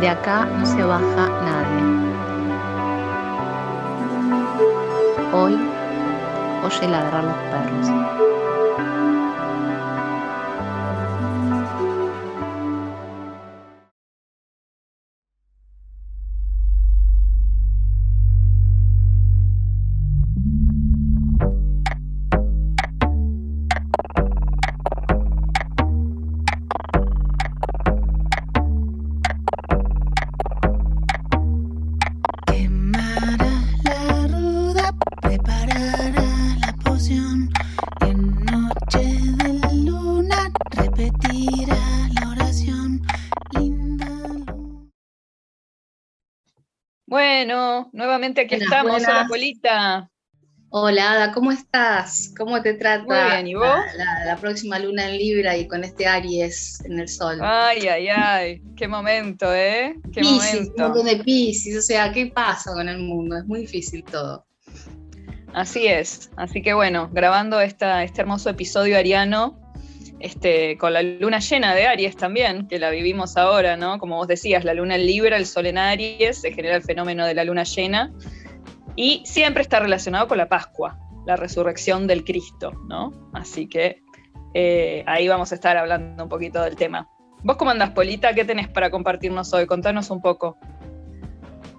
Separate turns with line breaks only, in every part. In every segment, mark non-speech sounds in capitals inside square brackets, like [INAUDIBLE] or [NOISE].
De acá no se baja nadie. Hoy oye ladrar los perros.
Bueno, nuevamente aquí estamos. Hola, Polita.
Hola, Ada, ¿cómo estás? ¿Cómo te trata
Muy bien, ¿y vos?
La, próxima luna en Libra y con este Aries en el sol.
Ay, ay, ay, qué momento, ¿eh? Qué
momento. Un de Pisces, o sea, ¿qué pasa con el mundo? Es muy difícil todo.
Así es, así que bueno, grabando esta, este hermoso episodio ariano, este, con la luna llena de Aries también, que la vivimos ahora, ¿no? Como vos decías, la luna en Libra, el sol en Aries, se genera el fenómeno de la luna llena, y siempre está relacionado con la Pascua, la resurrección del Cristo, ¿no? Así que eh, ahí vamos a estar hablando un poquito del tema. ¿Vos cómo andás, Polita? ¿Qué tenés para compartirnos hoy? Contanos un poco.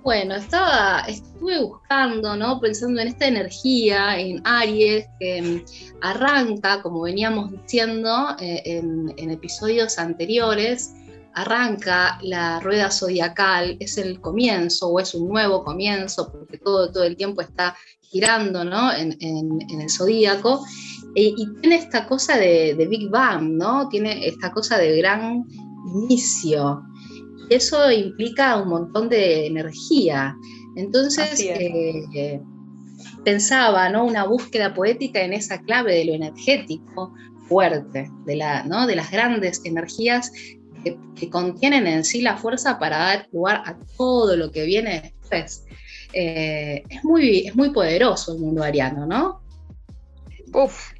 Bueno, estaba, estuve buscando, ¿no? Pensando en esta energía, en Aries, que mm, arranca, como veníamos diciendo eh, en, episodios anteriores, arranca la rueda zodiacal, es el comienzo o es un nuevo comienzo, porque todo, todo el tiempo está girando, ¿no? En, el zodíaco, y tiene esta cosa de, de Big Bang, ¿no? Tiene esta cosa de gran inicio eso implica un montón de energía. Entonces, eh, pensaba, ¿no? Una búsqueda poética en esa clave de lo energético fuerte, de, la, ¿no? de las grandes energías que, contienen en sí la fuerza para dar lugar a todo lo que viene después. Eh, es, muy, es muy poderoso el mundo ariano, ¿no?
Uf,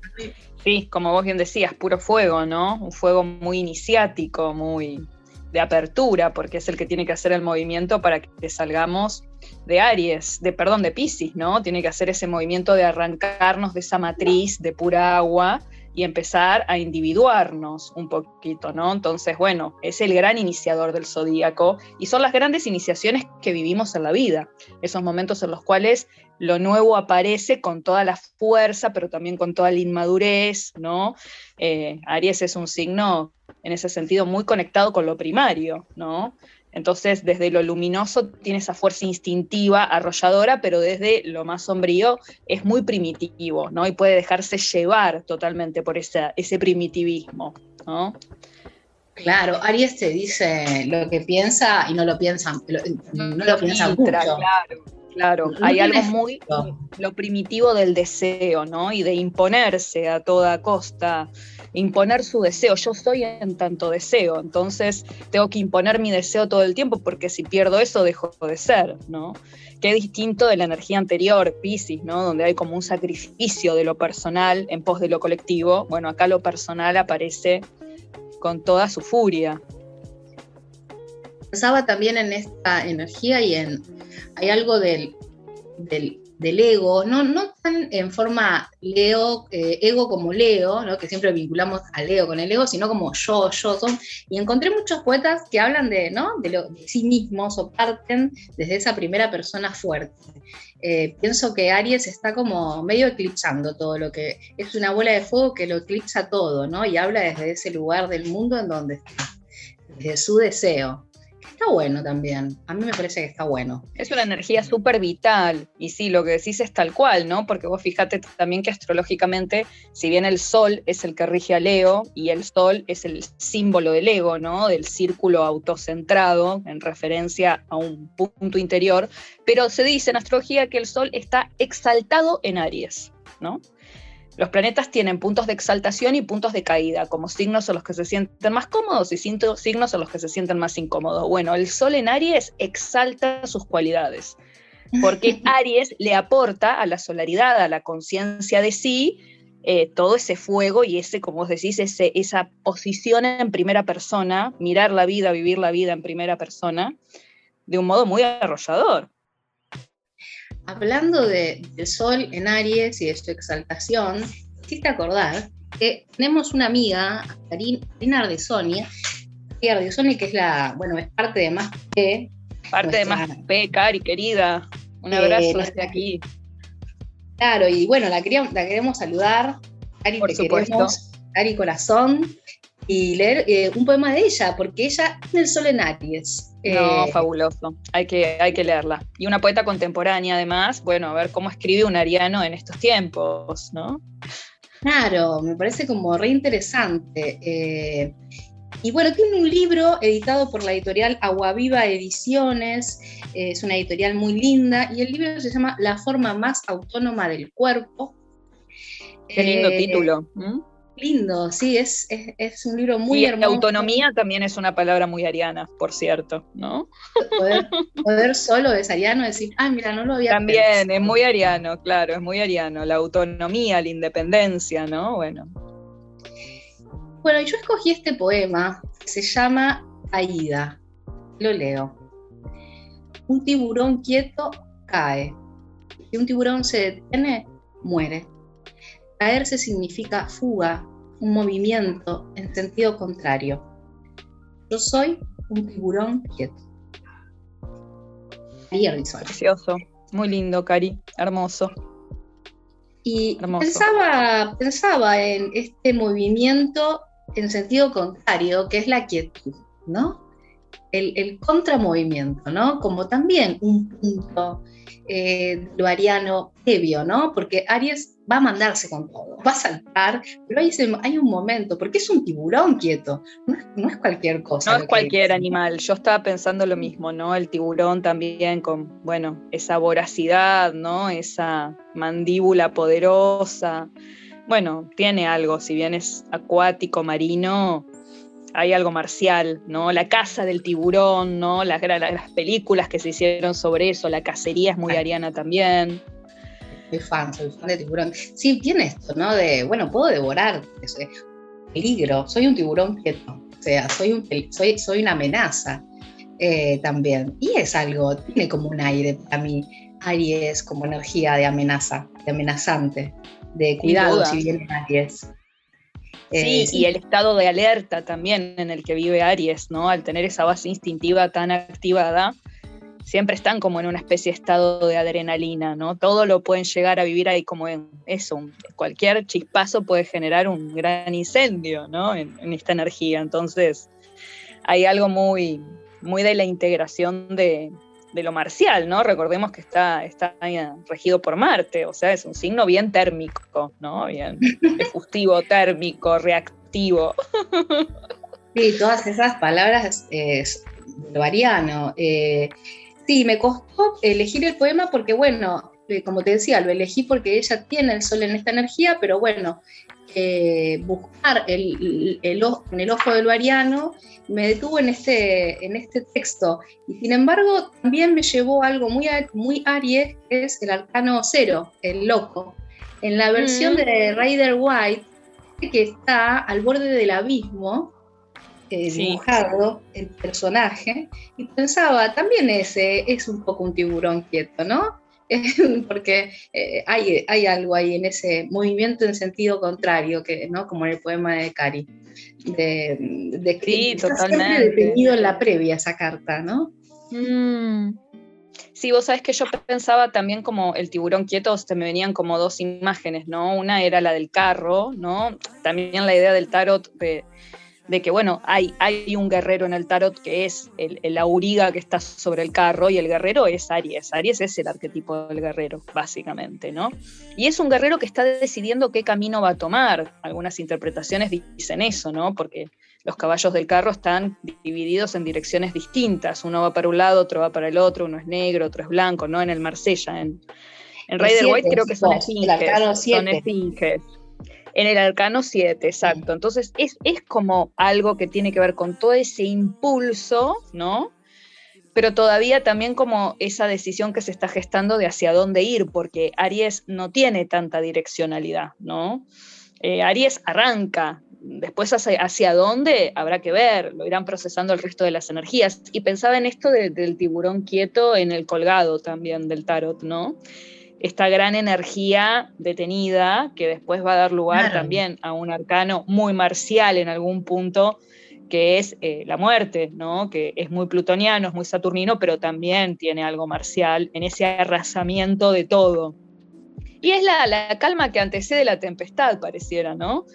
sí, como vos bien decías, puro fuego, ¿no? Un fuego muy iniciático, muy, de apertura, porque es el que tiene que hacer el movimiento para que salgamos de Aries, de perdón, de Pisces, ¿no? Tiene que hacer ese movimiento de arrancarnos de esa matriz de pura agua y empezar a individuarnos un poquito, ¿no? Entonces, bueno, es el gran iniciador del zodíaco y son las grandes iniciaciones que vivimos en la vida, esos momentos en los cuales lo nuevo aparece con toda la fuerza, pero también con toda la inmadurez, ¿no? Eh, Aries es un signo en ese sentido muy conectado con lo primario, ¿no? Entonces, desde lo luminoso tiene esa fuerza instintiva, arrolladora, pero desde lo más sombrío es muy primitivo, ¿no? Y puede dejarse llevar totalmente por ese, ese primitivismo, ¿no?
Claro, Aries te dice lo que piensa y no lo piensa, no, lo, piensa mucho.
Claro, claro. Hay algo muy lo primitivo del deseo, ¿no? Y de imponerse a toda costa imponer su deseo. Yo soy en tanto deseo, entonces tengo que imponer mi deseo todo el tiempo porque si pierdo eso dejo de ser, ¿no? Qué distinto de la energía anterior, Pisces, ¿no? Donde hay como un sacrificio de lo personal en pos de lo colectivo. Bueno, acá lo personal aparece con toda su furia.
Pensaba también en esta energía y en hay algo del, del ego, no, no tan en forma Leo, eh, ego como Leo, ¿no? que siempre vinculamos a Leo con el ego, sino como yo, yo son. Y encontré muchos poetas que hablan de, ¿no? de sí mismos o parten desde esa primera persona fuerte. Eh, pienso que Aries está como medio eclipsando todo lo que es una bola de fuego que lo eclipsa todo, ¿no? Y habla desde ese lugar del mundo en donde está, desde su deseo está bueno también. A mí me parece que está bueno.
Es una energía súper vital. Y sí, lo que decís es tal cual, ¿no? Porque vos fíjate también que astrológicamente, si bien el sol es el que rige a Leo y el sol es el símbolo del ego, ¿no? Del círculo autocentrado en referencia a un punto interior, pero se dice en astrología que el sol está exaltado en Aries, ¿no? Los planetas tienen puntos de exaltación y puntos de caída, como signos en los que se sienten más cómodos y signos en los que se sienten más incómodos. Bueno, el Sol en Aries exalta sus cualidades, porque [LAUGHS] Aries le aporta a la solaridad, a la conciencia de sí, eh, todo ese fuego y ese, como vos decís, ese, esa posición en primera persona, mirar la vida, vivir la vida en primera persona, de un modo muy arrollador.
Hablando de, del sol en Aries y de su exaltación, quisiste acordar que tenemos una amiga, Karina Ardesoni, Ardesoni, que es la, bueno, es parte de Más P.
Parte de Más P, Cari, querida. Un abrazo desde aquí.
Claro, y bueno, la, queríamos, la queremos saludar. Cari, Por te queremos. Cari Corazón. Y leer eh, un poema de ella, porque ella tiene el sol en Aries.
No, eh, fabuloso. Hay que, hay que leerla. Y una poeta contemporánea, además, bueno, a ver cómo escribe un ariano en estos tiempos, ¿no?
Claro, me parece como re interesante. Eh, y bueno, tiene un libro editado por la editorial Aguaviva Ediciones, eh, es una editorial muy linda, y el libro se llama La forma más autónoma del cuerpo.
Qué lindo título.
Lindo, sí, es, es, un libro muy y hermoso.
autonomía también es una palabra muy ariana, por cierto, ¿no?
Poder, solo es ariano, decir, ah, mira, no lo había
También, es muy ariano, claro, es muy ariano. La autonomía, la independencia, ¿no? Bueno.
Bueno, yo escogí este poema, se llama Aida. Lo leo. Un tiburón quieto cae. Si un tiburón se detiene, muere. Caerse significa fuga, un movimiento en sentido contrario. Yo soy un tiburón quieto.
Precioso, muy lindo, Cari, hermoso.
Y Pensaba, pensaba en este movimiento en sentido contrario, que es la quietud, ¿no? El, el contramovimiento, ¿no? Como también un punto eh, lo ariano previo, ¿no? Porque Aries va a mandarse con todo, va a saltar, pero hay, hay un momento, porque es un tiburón quieto, no es, cualquier cosa.
No es cualquier animal, yo estaba pensando lo mismo, ¿no? El tiburón también con, bueno, esa voracidad, ¿no? Esa mandíbula poderosa, bueno, tiene algo, si bien es acuático, marino, hay algo marcial, ¿no? La caza del tiburón, ¿no? Las, las películas que se hicieron sobre eso, la cacería es muy ariana también.
Soy fan, soy fan de tiburón. Sí, tiene esto, ¿no? De, bueno, puedo devorar, peligro, soy un tiburón quieto, o sea, soy, un, soy, soy una amenaza eh, también. Y es algo, tiene como un aire para mí, Aries como energía de amenaza, de amenazante de cuidado si viene Aries.
Sí, eh, y el estado de alerta también en el que vive Aries, ¿no? Al tener esa base instintiva tan activada, siempre están como en una especie de estado de adrenalina, ¿no? Todo lo pueden llegar a vivir ahí como en eso, cualquier chispazo puede generar un gran incendio, ¿no? En, en esta energía. Entonces, hay algo muy, muy de la integración de, de lo marcial, ¿no? Recordemos que está, está regido por Marte, o sea, es un signo bien térmico, ¿no? Bien [LAUGHS] efusivo, térmico, reactivo. [LAUGHS]
Sí, todas esas palabras es lo. Eh, sí, me costó elegir el poema porque, bueno, eh, como te decía, lo elegí porque ella tiene el sol en esta energía, pero bueno, eh, buscar el, el, en el ojo del variano, me detuvo en este, en este texto. Y sin embargo, también me llevó algo muy, muy Aries, que es el arcano cero, el loco. En la versión mm. de Rider White, que está al borde del abismo, eh, dibujado el personaje, y pensaba, también ese es un poco un tiburón quieto, ¿no? [LAUGHS] porque eh, hay, hay, algo ahí en ese movimiento en sentido contrario, que, ¿no? como en el poema de Cari, de, de
sí, totalmente.
detenido en la previa esa carta, ¿no?
Mm. Sí, vos sabés que yo pensaba también como el tiburón quieto, se me venían como dos imágenes, ¿no? Una era la del carro, ¿no? También la idea del tarot de de que, bueno, hay, hay un guerrero en el tarot que es el, auriga que está sobre el carro y el guerrero es Aries. Aries es el arquetipo del guerrero, básicamente, ¿no? Y es un guerrero que está decidiendo qué camino va a tomar. Algunas interpretaciones dicen eso, ¿no? Porque los caballos del carro están divididos en direcciones distintas. Uno va para un lado, otro va para el otro, uno es negro, otro es blanco, ¿no? En el Marsella, en, en Rider White creo que son esfinges. Son esfinges. En el arcano 7, exacto. Entonces es, como algo que tiene que ver con todo ese impulso, ¿no? pero todavía también como esa decisión que se está gestando de hacia dónde ir, porque Aries no tiene tanta direccionalidad, ¿no? Eh, Aries arranca, después hacia, dónde habrá que ver, lo irán procesando el resto de las energías. Y pensaba en esto del tiburón quieto en el colgado también del tarot, ¿no? Esta gran energía detenida que después va a dar lugar también a un arcano muy marcial en algún punto, que es eh, la muerte, ¿no? que es muy plutoniano, es muy saturnino, pero también tiene algo marcial en ese arrasamiento de todo. Y es la, la calma que antecede la tempestad, pareciera, ¿no?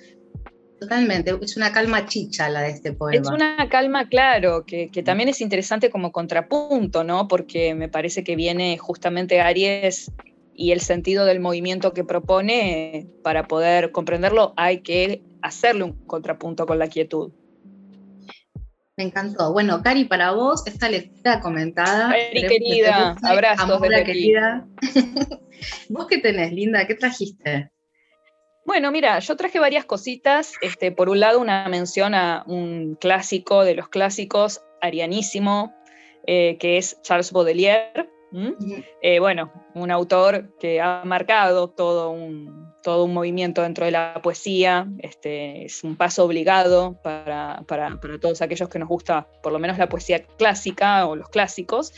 Totalmente, es una calma chicha la de este poema.
Es una calma, claro, que, también es interesante como contrapunto, ¿no? Porque me parece que viene justamente Aries y el sentido del movimiento que propone, para poder comprenderlo hay que hacerle un contrapunto con la quietud.
Me encantó. Bueno, Cari, para vos, esta lectura comentada.
Cari, querida, abrazos de querida. [LAUGHS]
¿Vos qué tenés, Linda? ¿Qué trajiste?
Bueno, mira, yo traje varias cositas. Este, por un lado, una mención a un clásico de los clásicos, arianísimo, eh, que es Charles Baudelaire. Eh, bueno, un autor que ha marcado todo un, todo un movimiento dentro de la poesía, este, es un paso obligado para, para, para, todos aquellos que nos gusta por lo menos la poesía clásica o los clásicos.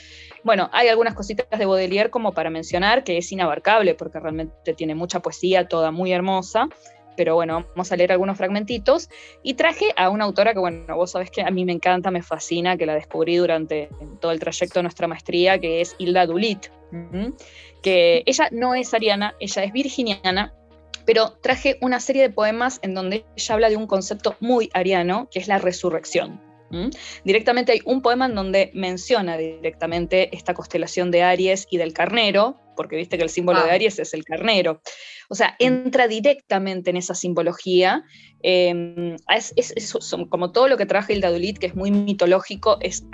Bueno, hay algunas cositas de Baudelaire como para mencionar que es inabarcable porque realmente tiene mucha poesía, toda muy hermosa pero bueno, vamos a leer algunos fragmentitos. Y traje a una autora que, bueno, vos sabés que a mí me encanta, me fascina, que la descubrí durante todo el trayecto de nuestra maestría, que es Hilda Dulit, que ella no es ariana, ella es virginiana, pero traje una serie de poemas en donde ella habla de un concepto muy ariano, que es la resurrección. Directamente hay un poema en donde menciona directamente esta constelación de Aries y del carnero, porque viste que el símbolo de ah. Aries es el carnero. O sea, entra directamente en esa simbología. Em, es, como todo lo que trabaja Hilda Dulit, que es muy mitológico, es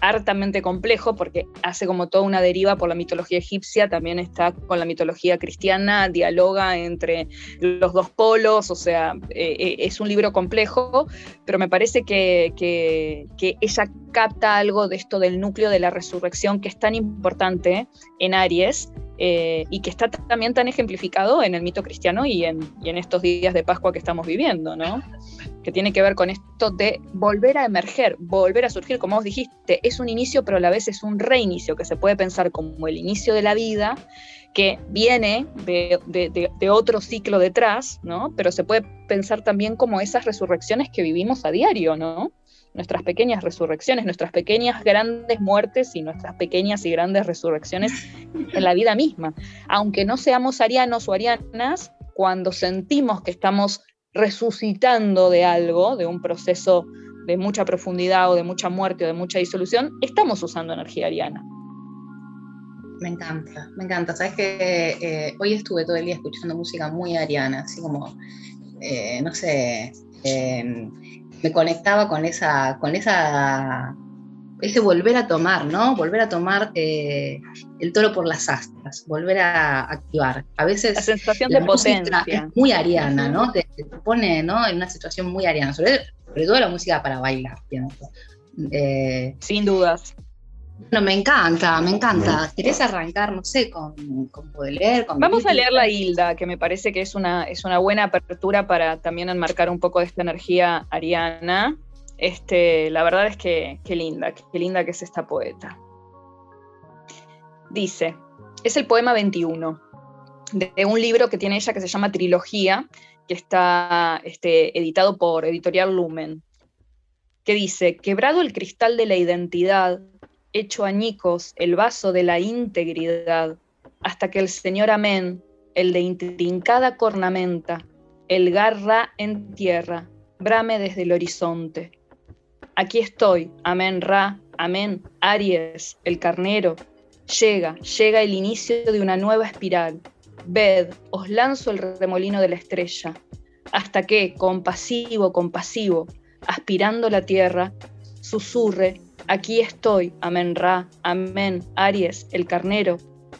hartamente complejo porque hace como toda una deriva por la mitología egipcia, también está con la mitología cristiana, dialoga entre los dos polos, o sea, eh, eh, es un libro complejo, pero me parece que, que, que ella capta algo de esto del núcleo de la resurrección que es tan importante en Aries eh, y que está también tan ejemplificado en el mito cristiano y en, estos días de Pascua que estamos viviendo, ¿no? Que tiene que ver con esto de volver a emerger, volver a surgir, como vos dijiste, es un inicio, pero a la vez es un reinicio, que se puede pensar como el inicio de la vida, que viene de, de otro ciclo detrás, ¿no? Pero se puede pensar también como esas resurrecciones que vivimos a diario, ¿no? Nuestras pequeñas resurrecciones, nuestras pequeñas grandes muertes y nuestras pequeñas y grandes resurrecciones en la vida misma. Aunque no seamos arianos o arianas, cuando sentimos que estamos resucitando de algo, de un proceso de mucha profundidad o de mucha muerte o de mucha disolución, estamos usando energía ariana.
Me encanta, me encanta. Sabes que eh, hoy estuve todo el día escuchando música muy ariana, así como, eh, no sé, eh, me conectaba con esa, con esa, ese volver a tomar, ¿no? Volver a tomar eh, el toro por las astas, volver a activar. A veces
la sensación de potencia
es muy ariana, ¿no? Te, pone, ¿no? En una situación muy ariana, sobre, todo la música para bailar,
eh, Sin dudas.
No, me encanta, me encanta. ¿Querés arrancar, no sé, con, con leer?
Vamos a leer la Hilda, que me parece que es una, es una buena apertura para también enmarcar un poco de esta energía ariana. Este, la verdad es que qué linda, qué linda que es esta poeta. Dice, es el poema 21 de un libro que tiene ella que se llama Trilogía, que está este, editado por Editorial Lumen, que dice, quebrado el cristal de la identidad, hecho añicos el vaso de la integridad, hasta que el Señor Amén, el de intrincada cornamenta, el garra en tierra, brame desde el horizonte. Aquí estoy, Amén Ra, Amén Aries, el carnero. Llega, llega el inicio de una nueva espiral. Ved, os lanzo el remolino de la estrella, hasta que, compasivo, compasivo, aspirando la tierra, susurre Aquí estoy, amén Ra, amén Aries, el carnero.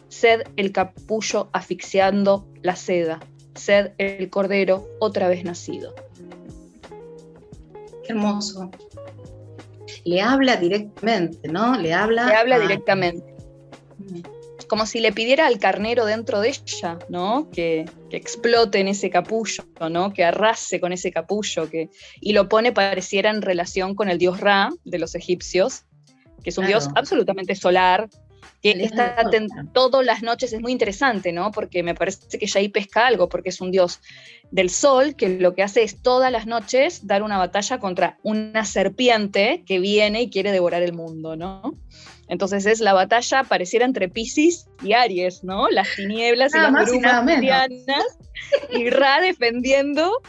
Sed el capullo asfixiando la seda. Sed el cordero otra vez nacido.
Qué hermoso. le habla directamente, ¿no?
Le habla. Le habla directamente. Mm. Como si le pidiera al carnero dentro de ella, ¿no? Que, explote en ese capullo, ¿no? Que arrase con ese capullo, que, y lo pone pareciera en relación con el dios Ra de los egipcios, que es un dios absolutamente solar, que está todas las noches, es muy interesante, ¿no? Porque me parece que ya ahí pesca algo, porque es un dios del sol que lo que hace es todas las noches dar una batalla contra una serpiente que viene y quiere devorar el mundo, ¿no? Entonces es la batalla pareciera entre Pisces y Aries, ¿no? Las tinieblas y las brumas y Ra defendiendo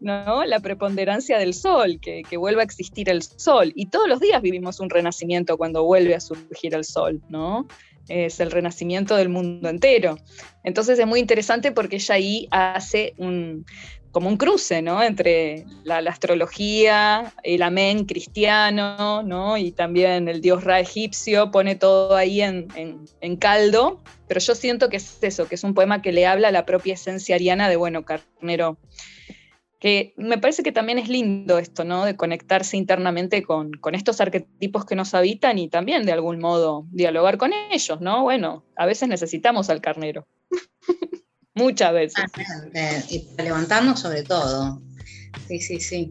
¿no? la preponderancia del sol, que, que, vuelva a existir el sol. Y todos los días vivimos un renacimiento cuando vuelve a surgir el sol, ¿no? Es el renacimiento del mundo entero. Entonces es muy interesante porque ella ahí hace un, como un cruce, ¿no? Entre la, astrología, el amén cristiano, ¿no? Y también el dios Ra egipcio, pone todo ahí en, en, caldo, pero yo siento que es eso, que es un poema que le habla a la propia esencia ariana de, bueno, Carnero, que me parece que también es lindo esto, ¿no? De conectarse internamente con, con estos arquetipos que nos habitan y también de algún modo dialogar con ellos, ¿no? Bueno, a veces necesitamos al carnero. [LAUGHS] Muchas veces.
Ah, y para levantarnos sobre todo. Sí, sí, sí.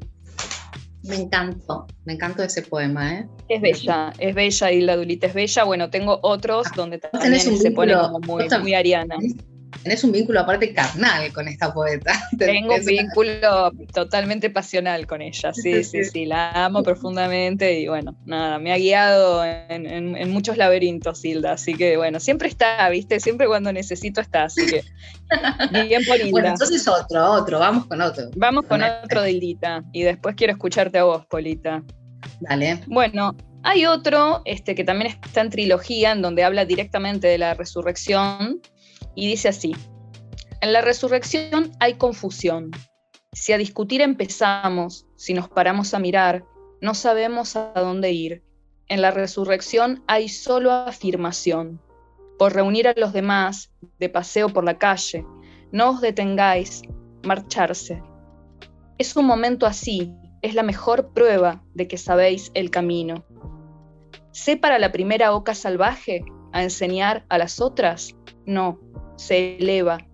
Me encantó, me encantó ese poema, ¿eh?
Es bella, es bella y la Dulita es bella. Bueno, tengo otros ah, donde también se pone como muy, muy ariana
tenés un vínculo aparte carnal con esta poeta. [LAUGHS]
Tengo un vínculo totalmente pasional con ella, sí, sí, sí, la amo profundamente y bueno, nada, me ha guiado en, muchos laberintos, Hilda, así que bueno, siempre está, viste, siempre cuando necesito está, así que [LAUGHS] bien por Hilda. Bueno,
entonces otro, otro, vamos con otro.
Vamos con, otro de Hildita y después quiero escucharte a vos, Polita.
Dale.
Bueno, hay otro este, que también está en trilogía, en donde habla directamente de la resurrección, y dice así, en la resurrección hay confusión. Si a discutir empezamos, si nos paramos a mirar, no sabemos a dónde ir. En la resurrección hay solo afirmación. Por reunir a los demás, de paseo por la calle, no os detengáis, marcharse. Es un momento así, es la mejor prueba de que sabéis el camino. ¿Sé para la primera oca salvaje a enseñar a las otras? No, se eleva.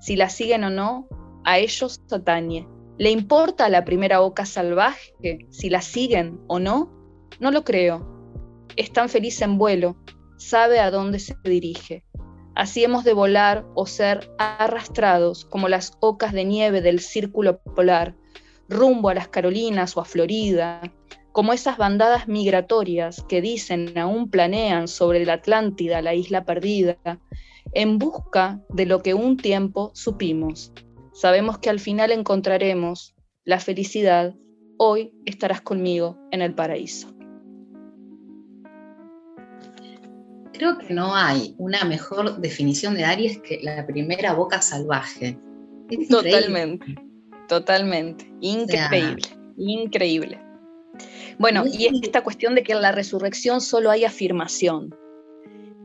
Si la siguen o no, a ellos atañe. ¿Le importa a la primera oca salvaje si la siguen o no? No lo creo. Es tan feliz en vuelo, sabe a dónde se dirige. Así hemos de volar o ser arrastrados como las ocas de nieve del círculo polar, rumbo a las Carolinas o a Florida, como esas bandadas migratorias que dicen aún planean sobre la Atlántida, la isla perdida, en busca de lo que un tiempo supimos. Sabemos que al final encontraremos la felicidad. Hoy estarás conmigo en el paraíso.
Creo que no hay una mejor definición de Aries que la primera boca salvaje.
totalmente, totalmente. Increíble, increíble. Bueno, y esta cuestión de que en la resurrección solo hay afirmación.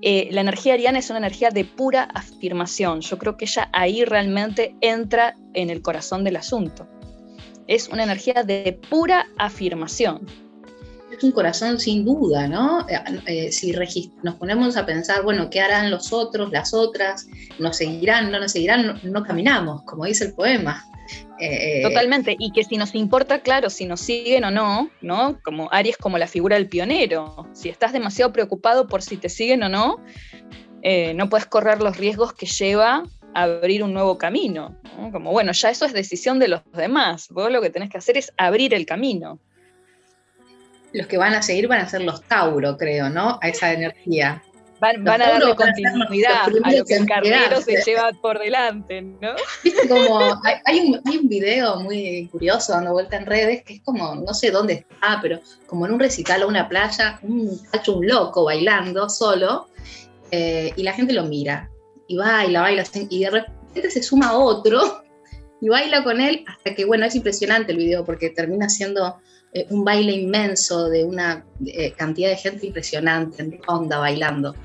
Eh, la energía ariana es una energía de pura afirmación. Yo creo que ella ahí realmente entra en el corazón del asunto. Es una energía de pura afirmación.
Es un corazón sin duda, ¿no? Eh, eh, si nos ponemos a pensar, bueno, ¿qué harán los otros, las otras? ¿Nos seguirán, no nos seguirán? no caminamos, como dice el poema.
Eh, Totalmente, y que si nos importa, claro, si nos siguen o no, ¿no? Como Aries como la figura del pionero. Si estás demasiado preocupado por si te siguen o no, eh, no puedes correr los riesgos que lleva abrir un nuevo camino. Como, bueno, ya eso es decisión de los demás. Vos lo que tenés que hacer es abrir el camino.
Los que van a seguir van a ser los Tauro, creo, ¿no? A esa energía.
Van, a darle continuidad a lo que el carnero se lleva por delante, ¿no?
Viste como, hay, un, hay, un, video muy curioso dando vuelta en redes que es como, no sé dónde está, pero como en un recital o una playa, un cacho, un loco bailando solo, eh, y la gente lo mira, y baila, baila, y de repente se suma otro y baila con él hasta que, bueno, es impresionante el video porque termina siendo eh, un baile inmenso de una eh, cantidad de gente impresionante en onda bailando.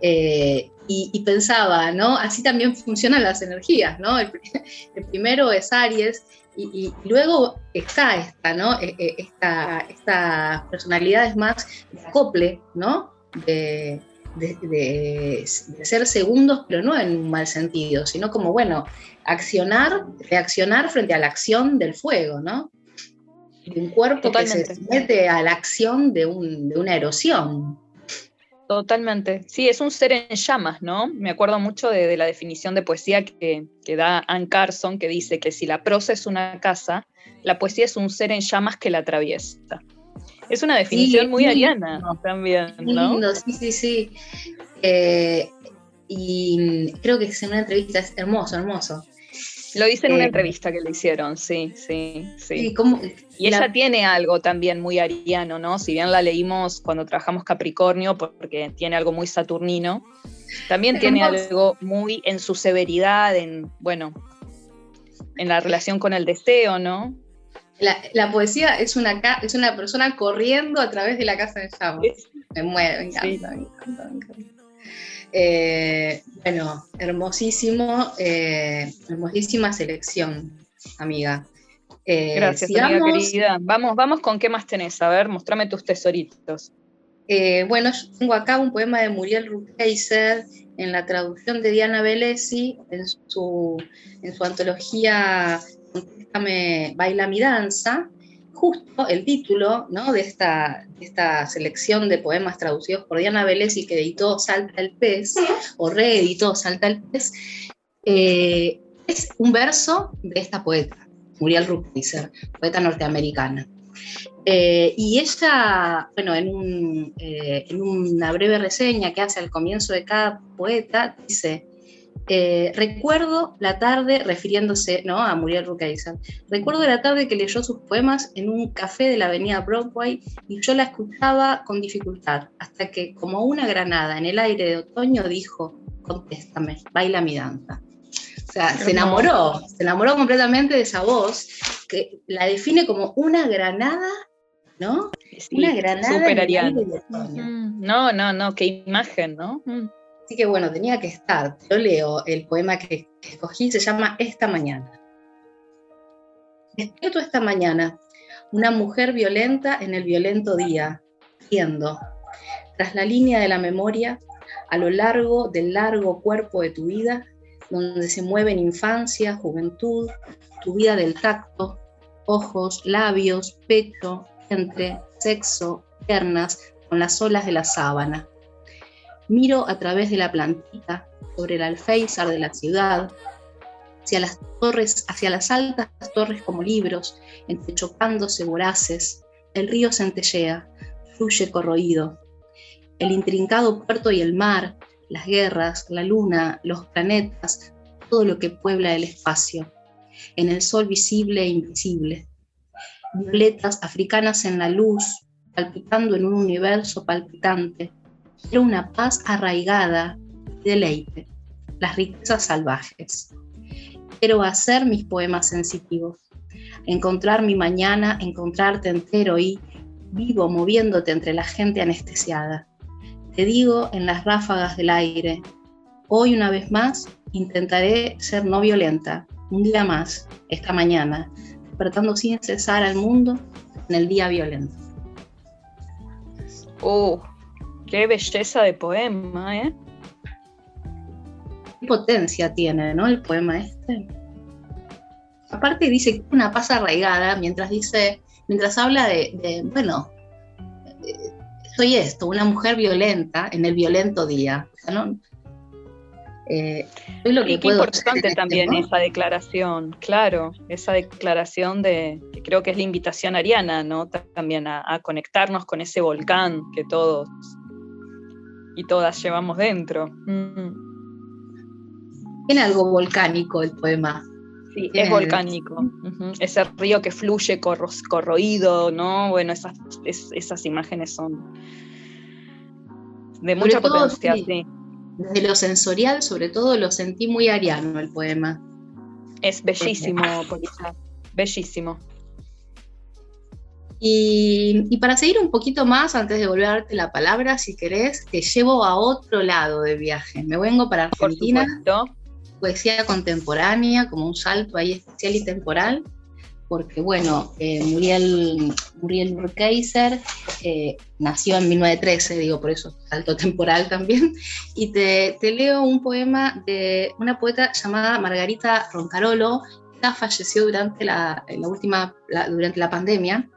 Eh, y, pensaba, ¿no? Así también funcionan las energías, ¿no? El, [LAUGHS] primero es Aries y, luego está esta, ¿no? E, e, esta, esta personalidad es más de acople, ¿no? De, de, ser segundos, pero no en un mal sentido, sino como, bueno, accionar, reaccionar frente a la acción del fuego, ¿no? De un cuerpo que se mete a la acción de, de una erosión.
Totalmente. Sí, es un ser en llamas, ¿no? Me acuerdo mucho de, la definición de poesía que, da Anne Carson, que dice que si la prosa es una casa, la poesía es un ser en llamas que la atraviesa. Es una definición muy ariana también, ¿no?
sí, sí, sí. Eh, y creo que es en una entrevista, es hermoso, hermoso.
Lo dice en una eh, entrevista que le hicieron, sí, sí, sí. y ella tiene algo también muy ariano, ¿no? Si bien la leímos cuando trabajamos Capricornio, porque tiene algo muy saturnino, también tiene algo muy en su severidad, en, bueno, en la relación con el deseo, ¿no?
La, poesía es una, es una persona corriendo a través de la casa de llamas. Me mueve, me encanta, me encanta, me encanta. Eh, bueno, hermosísimo, eh, hermosísima selección, amiga.
Eh, Gracias, amiga querida. Vamos, vamos con qué más tenés. A ver, mostrame tus tesoritos.
bueno, yo tengo acá un poema de Muriel Rukeyser en la traducción de Diana Velesi en su, en su antología Baila mi danza justo el título ¿no? de, esta, esta selección de poemas traducidos por Diana Vélez y que editó Salta el Pez, o reeditó Salta el Pez, eh, es un verso de esta poeta, Muriel Rukeyser, poeta norteamericana. Eh, y ella, bueno, en, eh, en, una breve reseña que hace al comienzo de cada poeta, dice, eh, recuerdo la tarde, refiriéndose ¿no? a Muriel Rukeyser, recuerdo la tarde que leyó sus poemas en un café de la avenida Broadway y yo la escuchaba con dificultad, hasta que, como una granada en el aire de otoño, dijo, contéstame, baila mi danza. O sea, se enamoró, se enamoró completamente de esa voz que la define como una granada, ¿no?
una granada. En No, no, no, qué imagen, ¿no?
Así que bueno, tenía que estar. Yo leo el poema que escogí, se llama Esta mañana. Despierto esta mañana, una mujer violenta en el violento día, riendo, tras la línea de la memoria, a lo largo del largo cuerpo de tu vida, donde se mueven infancia, juventud, tu vida del tacto, ojos, labios, pecho, entre, sexo, piernas, con las olas de la sábana. Miro a través de la plantita sobre el alféizar de la ciudad, hacia las torres, hacia las altas torres como libros, entrechocándose voraces. El río centellea, fluye corroído. El intrincado puerto y el mar, las guerras, la luna, los planetas, todo lo que puebla el espacio. En el sol visible e invisible. Violetas africanas en la luz, palpitando en un universo palpitante Quiero una paz arraigada deleite, las riquezas salvajes. Quiero hacer mis poemas sensitivos, encontrar mi mañana, encontrarte entero y vivo moviéndote entre la gente anestesiada. Te digo en las ráfagas del aire, hoy una vez más intentaré ser no violenta, un día más, esta mañana, despertando sin cesar al mundo en el día violento.
Oh, Qué belleza de poema, ¿eh?
Qué potencia tiene, ¿no? El poema este. Aparte dice una paz arraigada, mientras dice, mientras habla de, bueno, eh, soy esto, una mujer violenta en el violento día. ¿no?
Eh, lo que y qué importante este también esa declaración, claro, esa declaración de que creo que es la invitación ariana, ¿no? También a, a conectarnos con ese volcán que todos y todas llevamos dentro. Mm.
Tiene algo volcánico el poema.
Sí, es volcánico. Ese río que fluye corroído, ¿no? Bueno, esas, esas imágenes son de mucha potencia, sí.
Desde lo sensorial, sobre todo, lo sentí muy ariano el poema.
Es bellísimo, Polita. Bellísimo.
Y, para seguir un poquito más, antes de volver a darte la palabra, si querés, te llevo a otro lado de viaje. Me vengo para Argentina. Poesía contemporánea, como un salto ahí especial y temporal, porque bueno, eh, Muriel, Muriel Burkeiser eh, nació en 1913, digo por eso, salto temporal también, y te, leo un poema de una poeta llamada Margarita Roncarolo, que falleció durante la, última, durante la pandemia,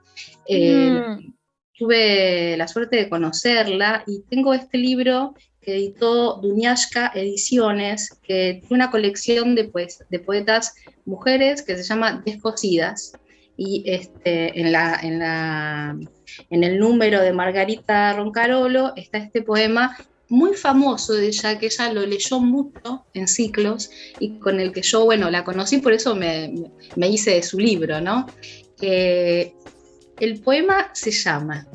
eh, mm. Tuve la suerte de conocerla y tengo este libro que editó Dunyashka Ediciones, que tiene una colección de, pues, de poetas mujeres que se llama Descosidas. Y este, en, la, en, la, en el número de Margarita Roncarolo está este poema muy famoso de ella, que ella lo leyó mucho en ciclos y con el que yo, bueno, la conocí, por eso me, me hice de su libro, ¿no? Eh, el poema se llama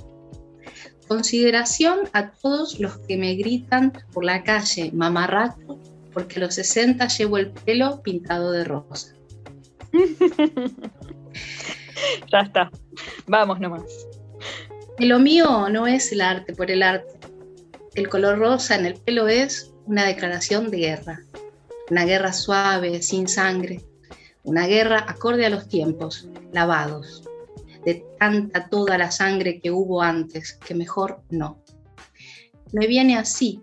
Consideración a todos los que me gritan por la calle mamarracho porque a los 60 llevo el pelo pintado de rosa. [LAUGHS]
ya está, vamos nomás.
Lo mío no es el arte por el arte. El color rosa en el pelo es una declaración de guerra. Una guerra suave, sin sangre. Una guerra acorde a los tiempos, lavados de tanta toda la sangre que hubo antes, que mejor no. Me viene así,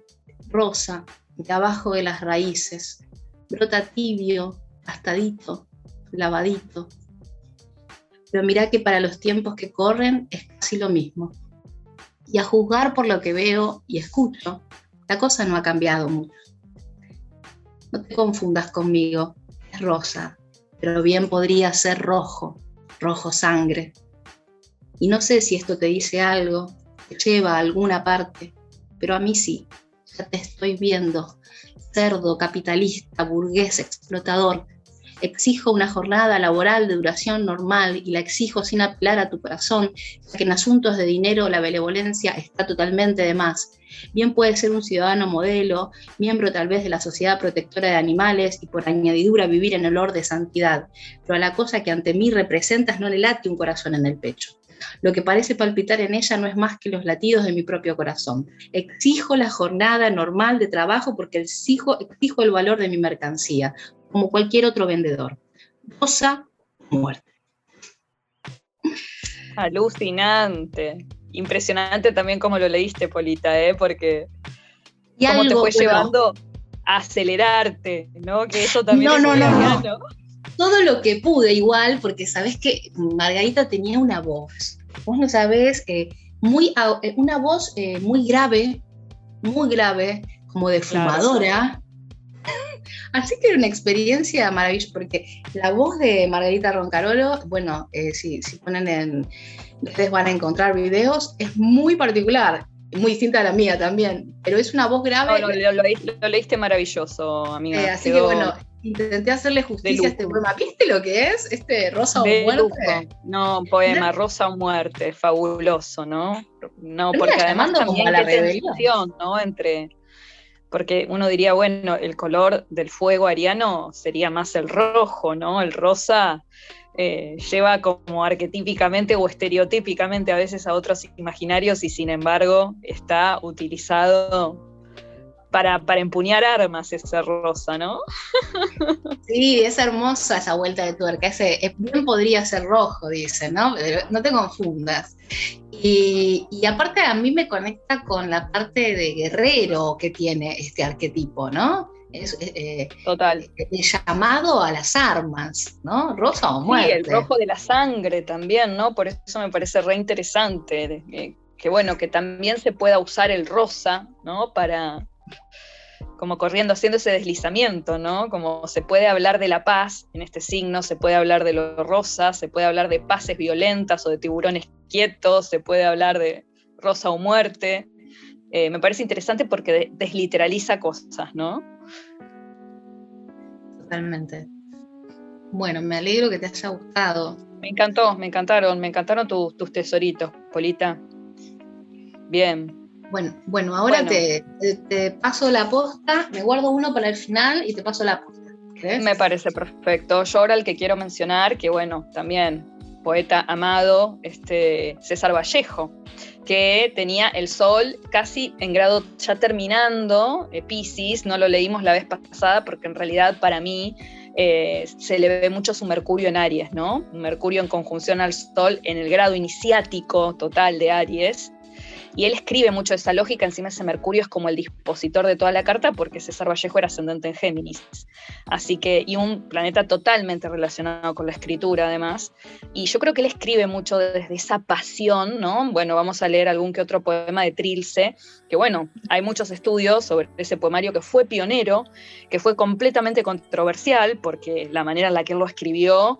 rosa, de abajo de las raíces, brota tibio, pastadito, lavadito. Pero mira que para los tiempos que corren es casi lo mismo. Y a juzgar por lo que veo y escucho, la cosa no ha cambiado mucho. No te confundas conmigo, es rosa, pero bien podría ser rojo, rojo sangre, y no sé si esto te dice algo, te lleva a alguna parte, pero a mí sí, ya te estoy viendo, cerdo, capitalista, burgués, explotador. Exijo una jornada laboral de duración normal y la exijo sin apelar a tu corazón, ya que en asuntos de dinero la benevolencia está totalmente de más. Bien puede ser un ciudadano modelo, miembro tal vez de la Sociedad Protectora de Animales y por añadidura vivir en olor de santidad, pero a la cosa que ante mí representas no le late un corazón en el pecho. Lo que parece palpitar en ella no es más que los latidos de mi propio corazón. Exijo la jornada normal de trabajo porque exijo, exijo el valor de mi mercancía, como cualquier otro vendedor. Rosa, muerte.
Alucinante. Impresionante también como lo leíste, Polita, ¿eh? porque y cómo te fue llevando a acelerarte, ¿no? Que eso también
no, no, no, no todo lo que pude igual, porque sabes que Margarita tenía una voz, vos no sabés, eh, muy, eh, una voz eh, muy grave, muy grave, como de fumadora. Así que era una experiencia maravillosa, porque la voz de Margarita Roncarolo, bueno, si, si ponen en, ustedes van a encontrar videos, es muy particular muy distinta a la mía también, pero es una voz grave.
No, lo, leíste, maravilloso, amiga.
así que bueno, intenté hacerle justicia a este poema. ¿Viste lo que es? Este Rosa o Muerte.
No, poema, Rosa o Muerte, fabuloso, ¿no? No, porque además también la tensión, ¿no? Entre. Porque uno diría, bueno, el color del fuego ariano sería más el rojo, ¿no? El rosa eh, lleva como arquetípicamente o estereotípicamente a veces a otros imaginarios y sin embargo está utilizado para, empuñar armas esa rosa, ¿no? [LAUGHS]
Sí, es hermosa esa vuelta de tuerca. Ese, eh, bien podría ser rojo, dice, ¿no? no te confundas. Y, aparte a mí me conecta con la parte de guerrero que tiene este arquetipo, ¿no? Es, eh,
Total.
El llamado a las armas, ¿no? Rosa o muerte.
Sí, el rojo de la sangre también, ¿no? Por eso me parece re interesante. que bueno, que también se pueda usar el rosa, ¿no? Para, como corriendo, haciendo ese deslizamiento, ¿no? Como se puede hablar de la paz en este signo, se puede hablar de lo rosa, se puede hablar de paces violentas o de tiburones quietos, se puede hablar de rosa o muerte. Eh, me parece interesante porque desliteraliza cosas, ¿no?
Totalmente. Bueno, me alegro que te haya gustado.
Me encantó, me encantaron, me encantaron tus tesoritos, Polita. Bien,
bueno, bueno ahora Te, paso la posta, me guardo uno para el final y te paso la posta.
Me parece perfecto. Yo ahora el que quiero mencionar, que bueno, también poeta amado, este, César Vallejo, que tenía el sol casi en grado ya terminando, eh, Pisces, no lo leímos la vez pasada porque en realidad para mí eh, se le ve mucho su Mercurio en Aries, ¿no? Mercurio en conjunción al Sol en el grado iniciático total de Aries, y él escribe mucho esa lógica, encima ese Mercurio es como el dispositor de toda la carta porque César Vallejo era ascendente en Géminis. Así que, y un planeta totalmente relacionado con la escritura además. Y yo creo que él escribe mucho desde esa pasión, ¿no? Bueno, vamos a leer algún que otro poema de Trilce, que bueno, hay muchos estudios sobre ese poemario que fue pionero, que fue completamente controversial porque la manera en la que él lo escribió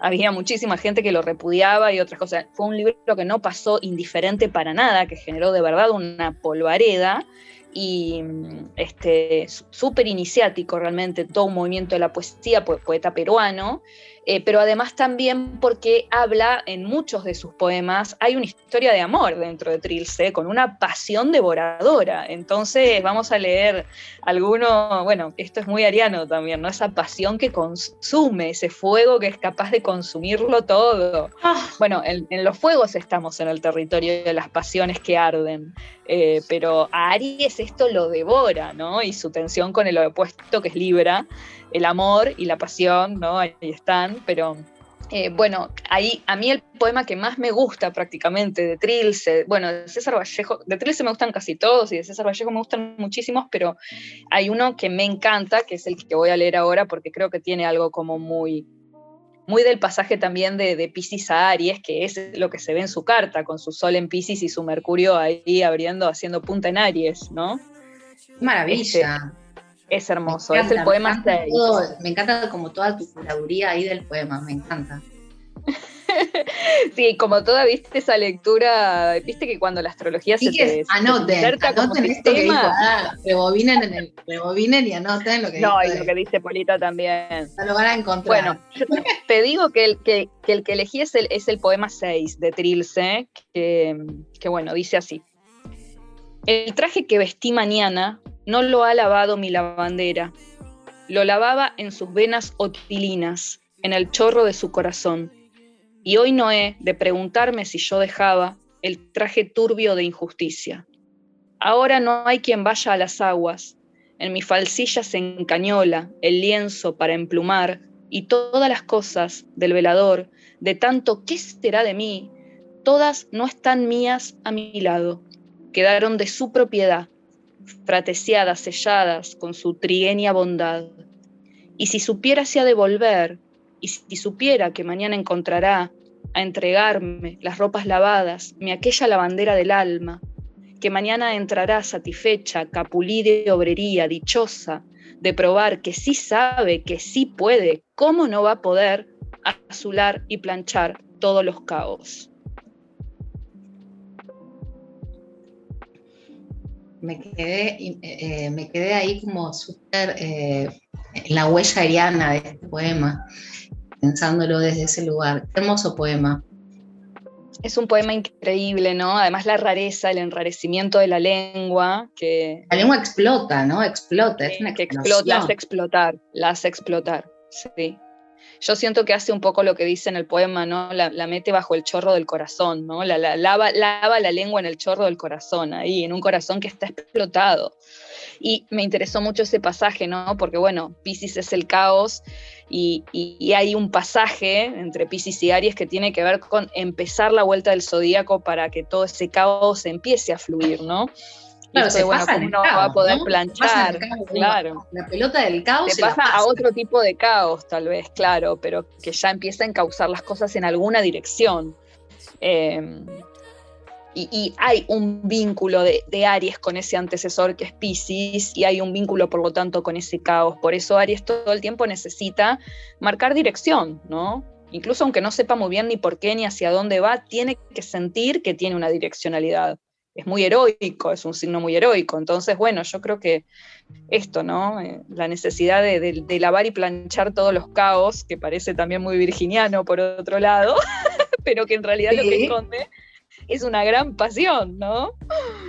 había muchísima gente que lo repudiaba y otras cosas. Fue un libro que no pasó indiferente para nada, que generó de verdad una polvareda y este súper iniciático realmente todo un movimiento de la poesía, poeta peruano, eh, pero además también porque habla en muchos de sus poemas, hay una historia de amor dentro de Trilce, con una pasión devoradora. Entonces vamos a leer alguno, bueno, esto es muy ariano también, ¿no? Esa pasión que consume, ese fuego que es capaz de consumirlo todo. Ah. Bueno, en, los fuegos estamos en el territorio de las pasiones que arden, eh, pero a Aries esto lo devora, ¿no? Y su tensión con el opuesto que es Libra el amor y la pasión, ¿no? Ahí están, pero eh, bueno, ahí a mí el poema que más me gusta prácticamente de Trilce, bueno, de César Vallejo, de Trilce me gustan casi todos y de César Vallejo me gustan muchísimos, pero hay uno que me encanta, que es el que voy a leer ahora porque creo que tiene algo como muy, muy del pasaje también de, de Pisces a Aries, que es lo que se ve en su carta, con su sol en Pisces y su Mercurio ahí abriendo, haciendo punta en Aries, ¿no?
Maravilla.
Este, es hermoso, es el poema
me encanta como toda tu curaduría ahí del poema, me encanta. [LAUGHS]
sí, como toda, viste esa lectura, viste que cuando la astrología se te
anoten, anoten esto que dijo, ah, rebobinen, en el, rebobinen y anoten lo que
No, y lo que dice Polita también.
lo van a encontrar.
Bueno, te digo que el que, el que elegí es el, es el poema 6 de Trilce, que, que bueno, dice así. El traje que vestí mañana no lo ha lavado mi lavandera. Lo lavaba en sus venas otilinas, en el chorro de su corazón. Y hoy no he de preguntarme si yo dejaba el traje turbio de injusticia. Ahora no hay quien vaya a las aguas. En mi falsilla se encañola el lienzo para emplumar y todas las cosas del velador, de tanto qué será de mí, todas no están mías a mi lado. Quedaron de su propiedad frateciadas, selladas con su trigueña bondad. Y si supiera si ha de volver, y si supiera que mañana encontrará a entregarme las ropas lavadas, mi aquella lavandera del alma, que mañana entrará satisfecha, capulí de obrería, dichosa, de probar que sí sabe, que sí puede, cómo no va a poder azular y planchar todos los caos.
Me quedé, eh, me quedé ahí como súper eh, la huella ariana de este poema, pensándolo desde ese lugar. Qué hermoso poema.
Es un poema increíble, ¿no? Además la rareza, el enrarecimiento de la lengua, que...
La lengua explota, ¿no? Explota, es
una que explota, la hace explotar, la hace explotar, sí yo siento que hace un poco lo que dice en el poema, ¿no? La, mete bajo el chorro del corazón, ¿no? La, lava, lava la lengua en el chorro del corazón, ahí, en un corazón que está explotado. Y me interesó mucho ese pasaje, ¿no? Porque, bueno, Pisces es el caos y, y, hay un pasaje entre Pisces y Aries que tiene que ver con empezar la vuelta del zodíaco para que todo ese caos empiece a fluir, ¿no?
Claro, se bueno, pasa
no va a poder planchar, claro.
La pelota del caos
se, pasa, a otro tipo de caos, tal vez, claro, pero que ya empieza a encauzar las cosas en alguna dirección. Em, y, hay un vínculo de, de, Aries con ese antecesor que es Pisces, y hay un vínculo, por lo tanto, con ese caos. Por eso Aries todo el tiempo necesita marcar dirección, ¿no? Incluso aunque no sepa muy bien ni por qué ni hacia dónde va, tiene que sentir que tiene una direccionalidad es muy heroico, es un signo muy heroico. Entonces, bueno, yo creo que esto, ¿no? Eh, la necesidad de, lavar y planchar todos los caos, que parece también muy virginiano por otro lado, [LAUGHS] pero que en realidad lo que esconde es una gran pasión, ¿no?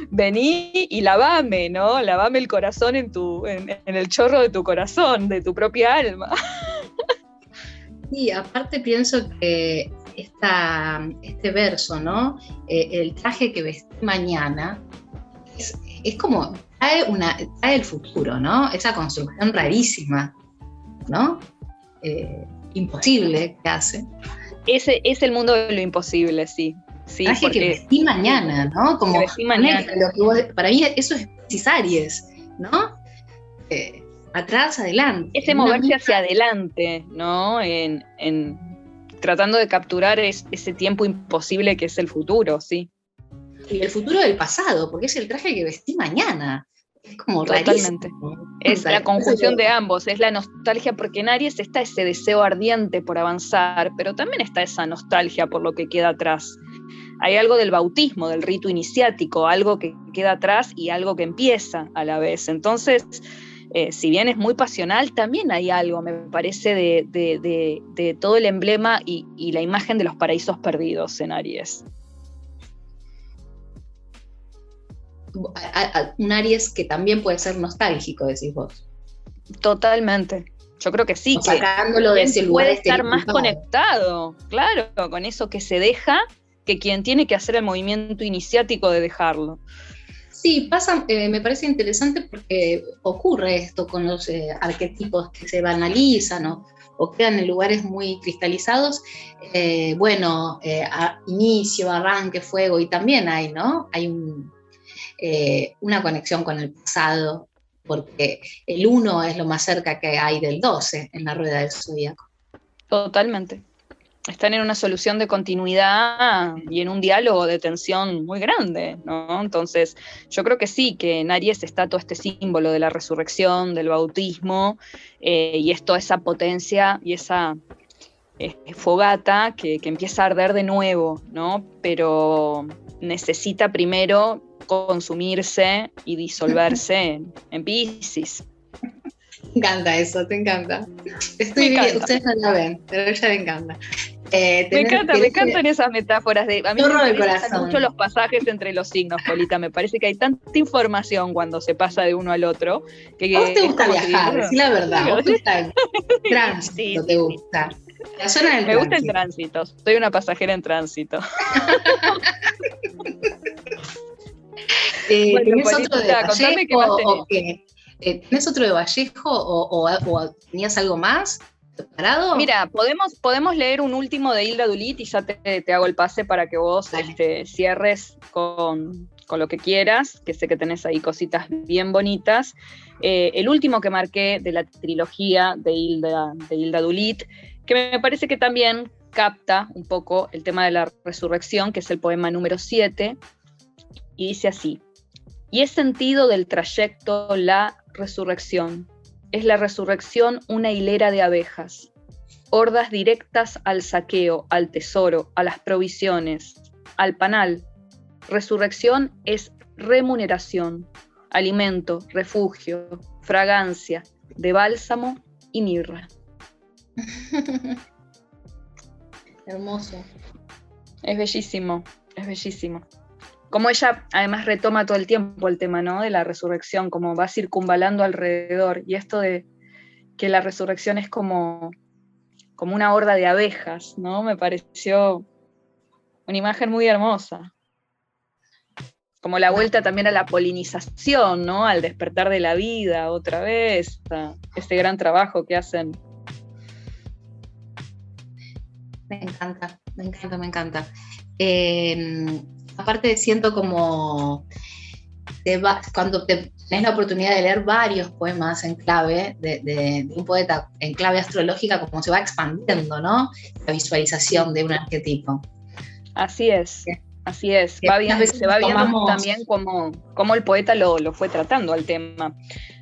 Vení y lavame, ¿no? Lavame el corazón en, tu, en, en el chorro de tu corazón, de tu propia alma. [LAUGHS]
Sí, aparte pienso que este verso, ¿no? Eh, el traje que mañana, es, como, trae, una, el futuro, ¿no? Esa construcción rarísima, ¿no? Eh, imposible que hace.
Ese es el mundo de lo imposible, sí. sí
traje que vestí mañana, ¿no? Como mañana. para mí eso es Cisaries, ¿no? Eh, atrás, adelante.
Ese moverse hacia adelante, ¿no? En, tratando de capturar ese tiempo imposible que es el futuro, sí.
Y el futuro del pasado, porque es el traje que vestí mañana. Es como
Totalmente. Es la conjunción de ambos, es la nostalgia, porque en Aries está ese deseo ardiente por avanzar, pero también está esa nostalgia por lo que queda atrás. Hay algo del bautismo, del rito iniciático, algo que queda atrás y algo que empieza a la vez. Entonces, eh, si bien es muy pasional, también hay algo, me parece, de, todo el emblema y, la imagen de los paraísos perdidos en Aries.
Un Aries que también puede ser nostálgico, decís vos.
Totalmente. Yo creo que sí, que puede estar más conectado, claro, con eso que se deja, que quien tiene que hacer el movimiento iniciático de dejarlo.
Sí, pasa, eh, me parece interesante porque ocurre esto con los eh, arquetipos que se banalizan o, quedan en lugares muy cristalizados. Eh, bueno, inicio, arranque, fuego, y también hay, ¿no? Hay una conexión con el pasado, porque el 1 es lo más cerca que hay del 12 en la rueda del zodíaco.
Totalmente están en una solución de continuidad y en un diálogo de tensión muy grande, ¿no? Entonces, yo creo que sí, que en Aries está todo este símbolo de la resurrección, del bautismo, eh, y es toda esa potencia y esa eh, fogata que, empieza a arder de nuevo, ¿no? Pero necesita primero consumirse y disolverse [LAUGHS] en, en Pisces.
Me encanta eso, te encanta. Estoy bien, ustedes no la ven, pero ella me encanta.
Eh, me encanta, me encantan esas metáforas de. A mí me gustan mucho los pasajes entre los signos, Polita. Me parece que hay tanta información cuando se pasa de uno al otro. Que,
¿A vos te gusta viajar? Sí, la verdad. ¿Vos te gusta el [LAUGHS] tránsito? ¿Te gusta?
La zona del me gusta el tránsito. Soy una pasajera en tránsito. [LAUGHS]
eh, ¿Tenés otro de Vallejo o qué? Eh, ¿Tenés otro de Vallejo o, o tenías algo más?
Mira, podemos, podemos leer un último de Hilda Dulit y ya te, hago el pase para que vos este, cierres con, lo que quieras, que sé que tenés ahí cositas bien bonitas. Eh, el último que marqué de la trilogía de Hilda, de Hilda Dulit, que me parece que también capta un poco el tema de la resurrección, que es el poema número 7, y dice así, y es sentido del trayecto la resurrección, es la resurrección una hilera de abejas, hordas directas al saqueo, al tesoro, a las provisiones, al panal. Resurrección es remuneración, alimento, refugio, fragancia, de bálsamo y mirra. [LAUGHS]
Hermoso.
Es bellísimo, es bellísimo como ella además retoma todo el tiempo el tema ¿no? de la resurrección, como va circunvalando alrededor, y esto de que la resurrección es como, como una horda de abejas, ¿no? Me pareció una imagen muy hermosa. Como la vuelta también a la polinización, ¿no? Al despertar de la vida otra vez, este gran trabajo que hacen.
Me encanta, me encanta, me encanta. Eh, aparte siento como cuando te, tenés la oportunidad de leer varios poemas en clave de, un poeta en clave astrológica, como se va expandiendo, ¿no? La visualización de un arquetipo.
Así es. Así es, va bien, se va viendo también cómo, cómo, el poeta lo, lo, fue tratando al tema.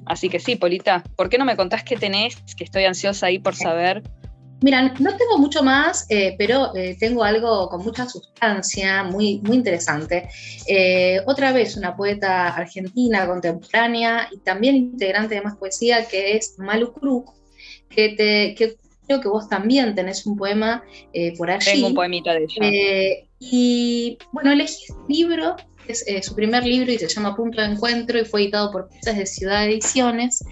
Así que sí, Polita, ¿por qué no me contás qué tenés? Que estoy ansiosa ahí por saber
Mira, no tengo mucho más, eh, pero eh, tengo algo con mucha sustancia, muy, muy interesante. Eh, otra vez, una poeta argentina contemporánea y también integrante de más poesía, que es Malu Cruz, que, te, creo que vos también tenés un poema por allí.
Tengo un poemita de ella.
y bueno, elegí este libro, es su primer libro y se llama Punto de Encuentro y fue editado por Piezas de Ciudad Ediciones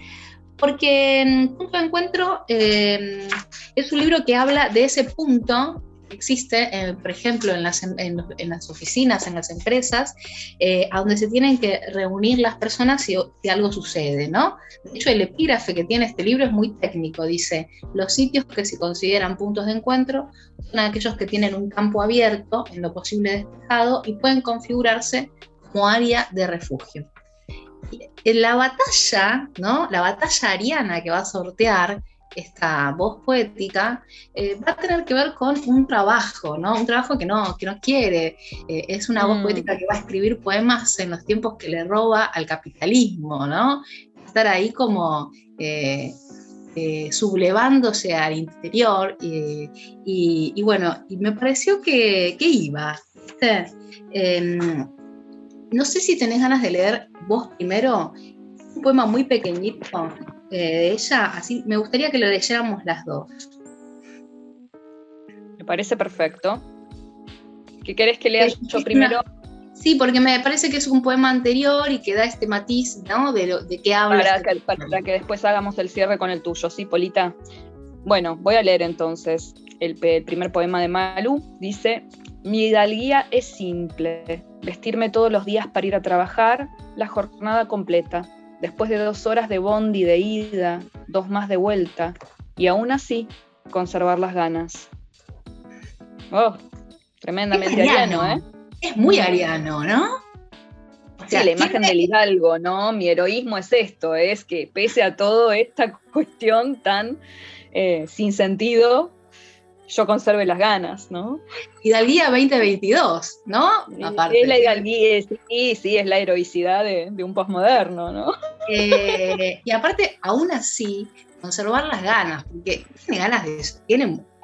porque Punto de Encuentro eh, es un libro que habla de ese punto existe, eh, por ejemplo, en las, en, las, oficinas, en las empresas, eh, a donde se tienen que reunir las personas si, si, algo sucede, ¿no? De hecho, el epígrafe que tiene este libro es muy técnico, dice, los sitios que se consideran puntos de encuentro son aquellos que tienen un campo abierto, en lo posible despejado, y pueden configurarse como área de refugio. En la batalla, ¿no? La batalla ariana que va a sortear esta voz poética eh, va a tener que ver con un trabajo, ¿no? Un trabajo que no, que no quiere. Eh, es una voz mm. poética que va a escribir poemas en los tiempos que le roba al capitalismo, ¿no? Estar ahí como eh, sublevándose al interior y, bueno, y me pareció que, que iba. Em, no sé si tenés ganas de leer vos primero un poema muy pequeñito de ella, así me gustaría que lo leyéramos las dos.
Me parece perfecto. ¿Qué querés que lea yo primero?
Sí, porque me parece que es un poema anterior y que da este matiz, ¿no? De, lo, de qué habla.
Para, este que, para que después hagamos el cierre con el tuyo, ¿sí, Polita? Bueno, voy a leer entonces el, el primer poema de Malu. Dice, mi hidalguía es simple, vestirme todos los días para ir a trabajar, la jornada completa después de dos horas de bondi de ida, dos más de vuelta, y aún así conservar las ganas. Oh, tremendamente ariano, ¿eh?
Es muy ariano, ¿no?
sí, la imagen del hidalgo, ¿no? Mi heroísmo es esto, es que pese a toda esta [LAUGHS] cuestión tan eh, sin sentido, yo conserve las ganas, ¿no?
Hidalguía 2022, ¿no?
Aparte. Es la hidalguía, sí, sí, es la heroicidad de, un posmoderno, ¿no?
Eh, y aparte, aún así, conservar las ganas, porque tiene ganas de eso,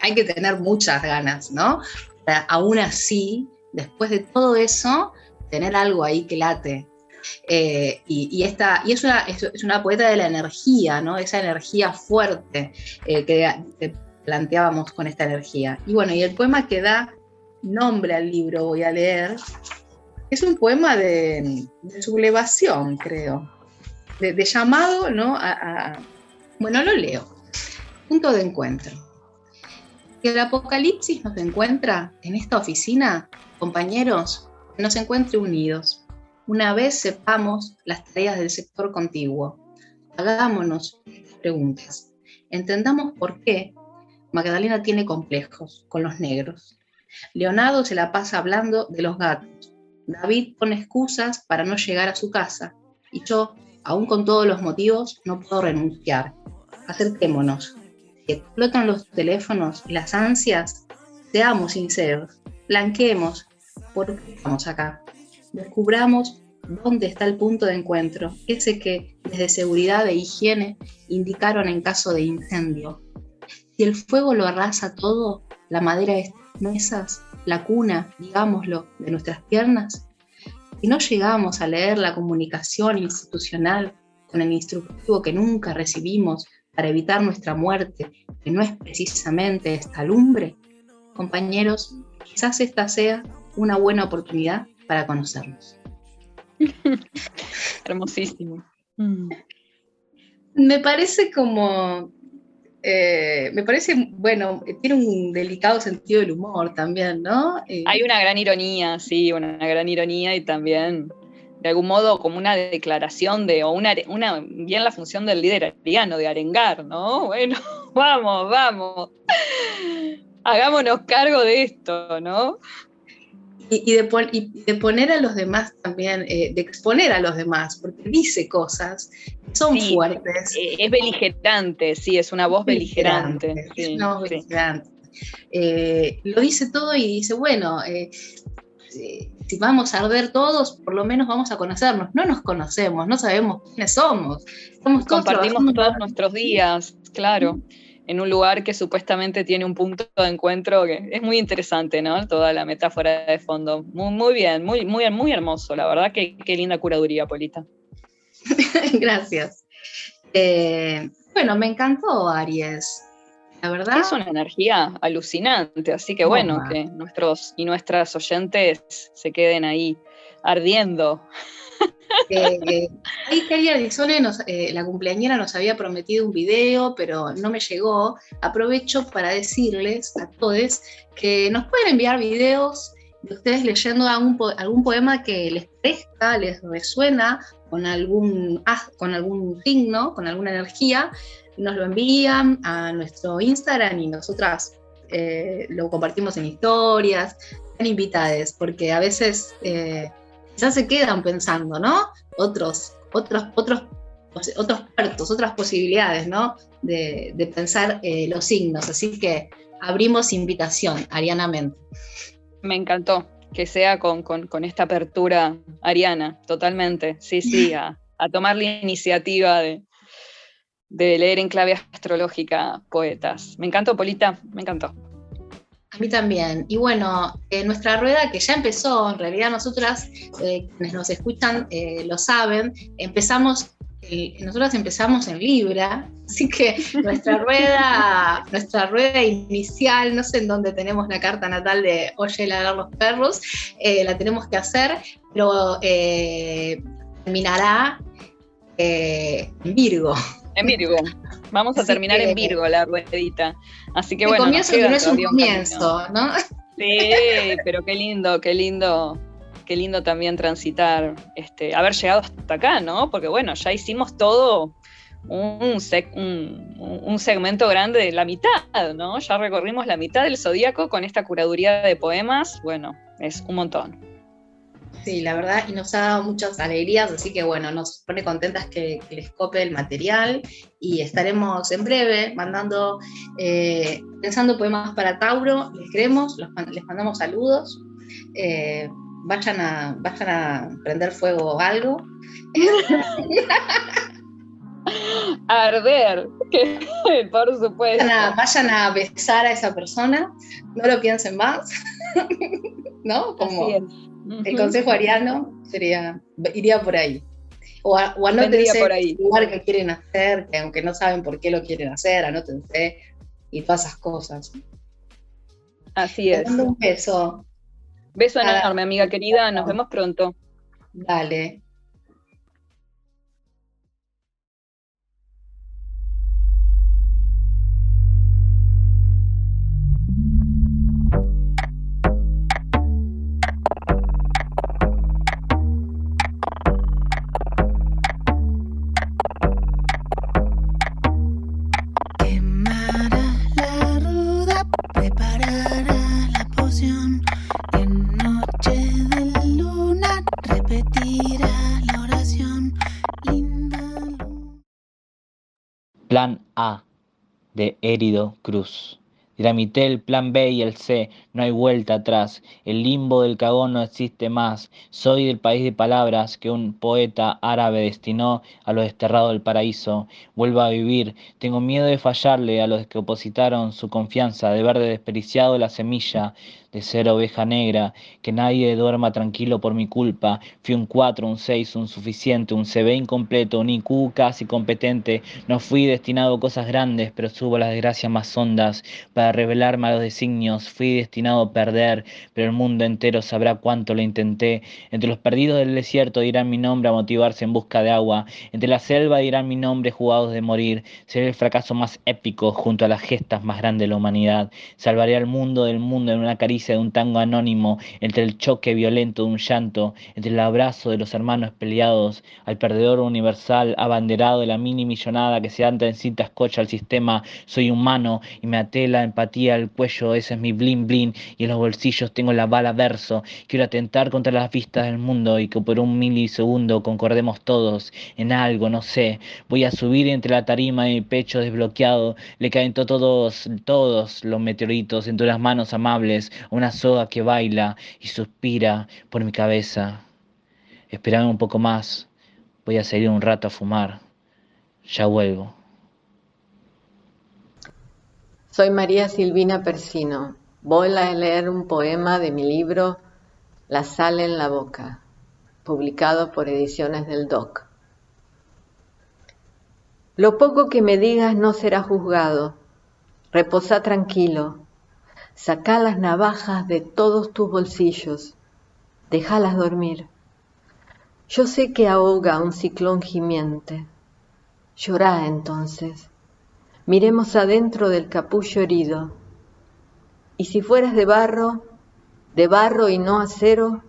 hay que tener muchas ganas, ¿no? aún así, después de todo eso, tener algo ahí que late. Eh, y, esta, y es, una, es, una poeta de la energía, ¿no? Esa energía fuerte eh, que planteábamos con esta energía. Y bueno, y el poema que da nombre al libro, voy a leer, es un poema de, sublevación, creo, de, llamado, ¿no? bueno, lo leo. Punto de encuentro. Que el apocalipsis nos encuentra en esta oficina, compañeros, nos encuentre unidos. Una vez sepamos las tareas del sector contiguo, hagámonos preguntas. Entendamos por qué Magdalena tiene complejos con los negros. Leonardo se la pasa hablando de los gatos. David pone excusas para no llegar a su casa. Y yo, aún con todos los motivos, no puedo renunciar. Acerquémonos. Explotan los teléfonos y las ansias, seamos sinceros. Blanqueemos por qué estamos acá. Descubramos dónde está el punto de encuentro, ese que desde seguridad e higiene indicaron en caso de incendio si el fuego lo arrasa todo, la madera de estas mesas, la cuna, digámoslo, de nuestras piernas, si no llegamos a leer la comunicación institucional con el instructivo que nunca recibimos para evitar nuestra muerte, que no es precisamente esta lumbre, compañeros, quizás esta sea una buena oportunidad para conocernos. [LAUGHS]
Hermosísimo.
Me parece como eh, me parece, bueno, tiene un delicado sentido del humor también, ¿no?
Eh, Hay una gran ironía, sí, una, gran ironía y también, de algún modo, como una declaración de, o una, bien la función del líder ariano, de arengar, ¿no? [LAUGHS] Bueno, vamos, vamos, hagámonos cargo de esto, ¿no?
Y, de, poner a los demás también, eh, de exponer a los demás, porque dice cosas que son fuertes.
Eh, es beligerante, sí, es una voz beligerante. beligerante.
Eh, lo dice todo y dice, bueno, si vamos a arder todos, por lo menos vamos a conocernos. No nos conocemos, no sabemos quiénes somos.
Compartimos todos nuestros días, claro en un lugar que supuestamente tiene un punto de encuentro que es muy interesante, ¿no? Toda la metáfora de fondo. Muy, muy bien, muy, muy, muy hermoso, la verdad, que, qué linda curaduría, Polita. [LAUGHS]
Gracias. Eh, bueno, me encantó Aries. La verdad.
Es una energía alucinante, así que bueno, que nuestros y nuestras oyentes se queden ahí ardiendo [LAUGHS]
Eh, ahí Arizone, eh, la cumpleañera, nos había prometido un video, pero no me llegó. Aprovecho para decirles a todos que nos pueden enviar videos de ustedes leyendo algún, poema que les presta, les resuena con algún, con algún signo, con alguna energía, nos lo envían a nuestro Instagram y nosotras eh, lo compartimos en historias, en invitades, porque a veces eh, ya se quedan pensando, ¿no? Otros, otros, otros, otros puertos, otras posibilidades, ¿no? De, pensar eh, los signos. Así que abrimos invitación, arianamente.
Me encantó que sea con, esta apertura ariana, totalmente. Sí, sí, [LAUGHS] a, tomar la iniciativa de, de leer en clave astrológica poetas. Me encantó, Polita, me encantó.
A mí también. Y bueno, en nuestra rueda que ya empezó, en realidad nosotras, eh, quienes nos escuchan eh, lo saben, empezamos, nosotras empezamos en Libra, [LAUGHS] así que nuestra rueda, nuestra rueda inicial, no sé en dónde tenemos la carta natal de Oye ladrar los perros, eh, la tenemos que hacer, pero terminará en Virgo.
En Virgo. Vamos a terminar en Virgo la ruedita. Así que bueno.
Comienzo que no es un comienzo, ¿no?
Sí, pero qué lindo, qué lindo, qué lindo también transitar, este, haber llegado hasta acá, ¿no? Porque bueno, ya hicimos todo un, un, segmento grande de la mitad, ¿no? Ya recorrimos la mitad del zodíaco con esta curaduría de poemas. Bueno, es un montón.
Sí, la verdad, y nos ha dado muchas alegrías, así que bueno, nos pone contentas que, les cope el material y estaremos en breve mandando, eh, pensando poemas para Tauro, les queremos, les mandamos saludos, eh, vayan, a, vayan a prender fuego o algo. [LAUGHS]
Arder, que [LAUGHS] por supuesto.
Vayan a, besar a esa persona, no lo piensen más, [LAUGHS] ¿no? Como el consejo ariano sería, iría por ahí. O, o anótense por ahí. el lugar que quieren hacer, que aunque no saben por qué lo quieren hacer, anótense y todas esas cosas.
Así es.
un beso.
Beso enorme, amiga querida. Nos vemos pronto.
Dale.
De Herido Cruz. Dinamité el plan B y el C, no hay vuelta atrás. El limbo del cagón no existe más. Soy del país de palabras que un poeta árabe destinó a los desterrados del paraíso. Vuelvo a vivir. Tengo miedo de fallarle a los que opositaron su confianza, de ver desperdiciado la semilla de ser oveja negra, que nadie duerma tranquilo por mi culpa. Fui un 4, un 6, un suficiente, un CB incompleto, un IQ casi competente. No fui destinado a cosas grandes, pero subo las desgracias más hondas para revelarme a los designios. Fui destinado a perder, pero el mundo entero sabrá cuánto lo intenté. Entre los perdidos del desierto dirán mi nombre a motivarse en busca de agua. Entre la selva dirán mi nombre jugados de morir. Seré el fracaso más épico junto a las gestas más grandes de la humanidad. Salvaré al mundo del mundo en una caricia de un tango anónimo, entre el choque violento de un llanto, entre el abrazo de los hermanos peleados, al perdedor universal abanderado de la mini millonada que se anda en cinta escocha al sistema, soy humano y me até la empatía al cuello, ese es mi blin blin, y en los bolsillos tengo la bala verso, quiero atentar contra las vistas del mundo y que por un milisegundo concordemos todos en algo, no sé, voy a subir entre la tarima y mi pecho desbloqueado, le caen todos, todos los meteoritos entre las manos amables, una soga que baila y suspira por mi cabeza. Esperame un poco más, voy a salir un rato a fumar. Ya vuelvo.
Soy María Silvina Persino. Voy a leer un poema de mi libro La sal en la boca, publicado por Ediciones del DOC. Lo poco que me digas no será juzgado. Reposa tranquilo, Saca las navajas de todos tus bolsillos, déjalas dormir. Yo sé que ahoga un ciclón gimiente. Llorá entonces. Miremos adentro del capullo herido. Y si fueras de barro, de barro y no acero,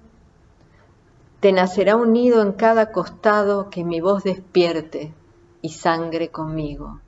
te nacerá un nido en cada costado que mi voz despierte y sangre conmigo.